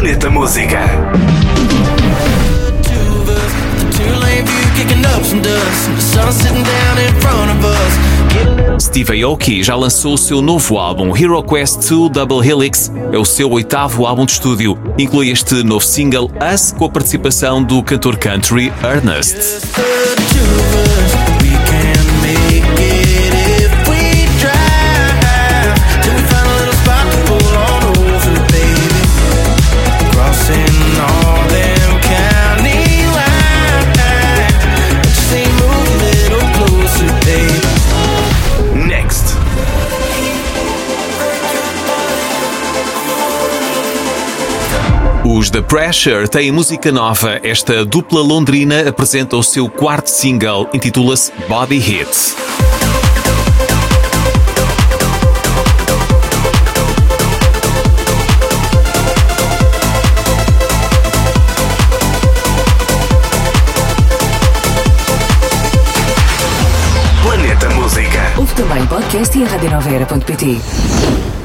Planeta Música. Steve Aoki já lançou o seu novo álbum, Hero Quest 2 Double Helix. É o seu oitavo álbum de estúdio. Inclui este novo single, Us, com a participação do cantor country Ernest. Os The Pressure têm música nova. Esta dupla londrina apresenta o seu quarto single, intitula-se Body Hit. Planeta Música. Ouve também podcast e a radionoveira.pt.